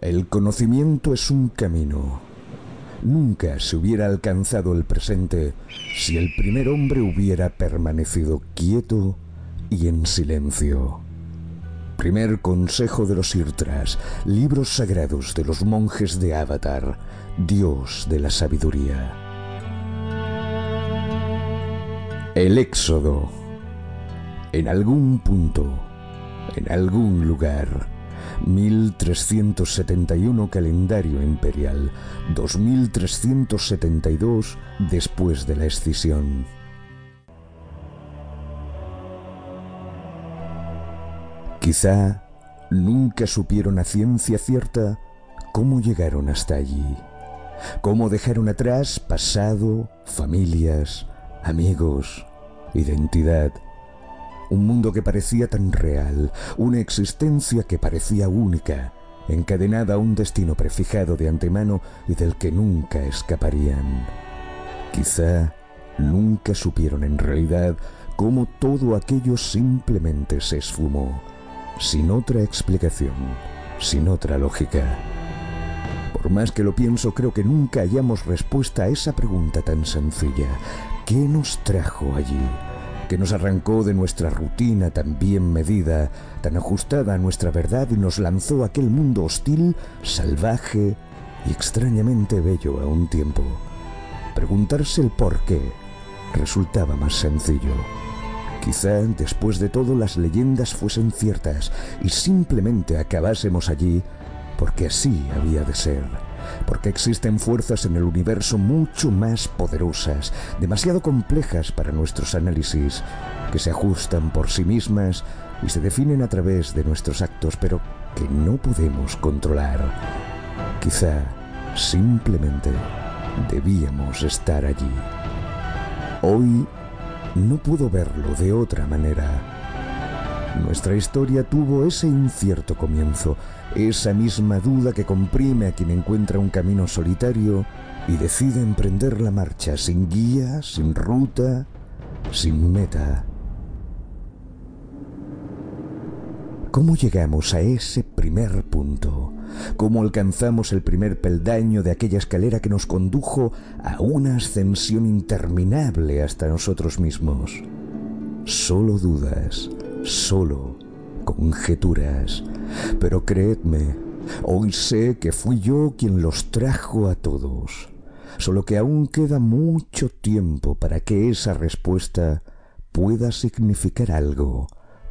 El conocimiento es un camino. Nunca se hubiera alcanzado el presente si el primer hombre hubiera permanecido quieto y en silencio. Primer consejo de los Irtras, libros sagrados de los monjes de Avatar, Dios de la sabiduría. El éxodo. En algún punto, en algún lugar, 1371 calendario imperial, 2372 después de la escisión. Quizá nunca supieron a ciencia cierta cómo llegaron hasta allí, cómo dejaron atrás pasado, familias, amigos, identidad, un mundo que parecía tan real, una existencia que parecía única, encadenada a un destino prefijado de antemano y del que nunca escaparían. Quizá nunca supieron en realidad cómo todo aquello simplemente se esfumó sin otra explicación, sin otra lógica. Por más que lo pienso, creo que nunca hallamos respuesta a esa pregunta tan sencilla. ¿Qué nos trajo allí? ¿Qué nos arrancó de nuestra rutina tan bien medida, tan ajustada a nuestra verdad y nos lanzó a aquel mundo hostil, salvaje y extrañamente bello a un tiempo? Preguntarse el por qué resultaba más sencillo. Quizá después de todo las leyendas fuesen ciertas y simplemente acabásemos allí porque así había de ser, porque existen fuerzas en el universo mucho más poderosas, demasiado complejas para nuestros análisis, que se ajustan por sí mismas y se definen a través de nuestros actos, pero que no podemos controlar. Quizá simplemente debíamos estar allí. Hoy no pudo verlo de otra manera. Nuestra historia tuvo ese incierto comienzo, esa misma duda que comprime a quien encuentra un camino solitario y decide emprender la marcha sin guía, sin ruta, sin meta. ¿Cómo llegamos a ese primer punto? ¿Cómo alcanzamos el primer peldaño de aquella escalera que nos condujo a una ascensión interminable hasta nosotros mismos? Solo dudas, solo conjeturas. Pero creedme, hoy sé que fui yo quien los trajo a todos. Solo que aún queda mucho tiempo para que esa respuesta pueda significar algo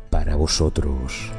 para vosotros.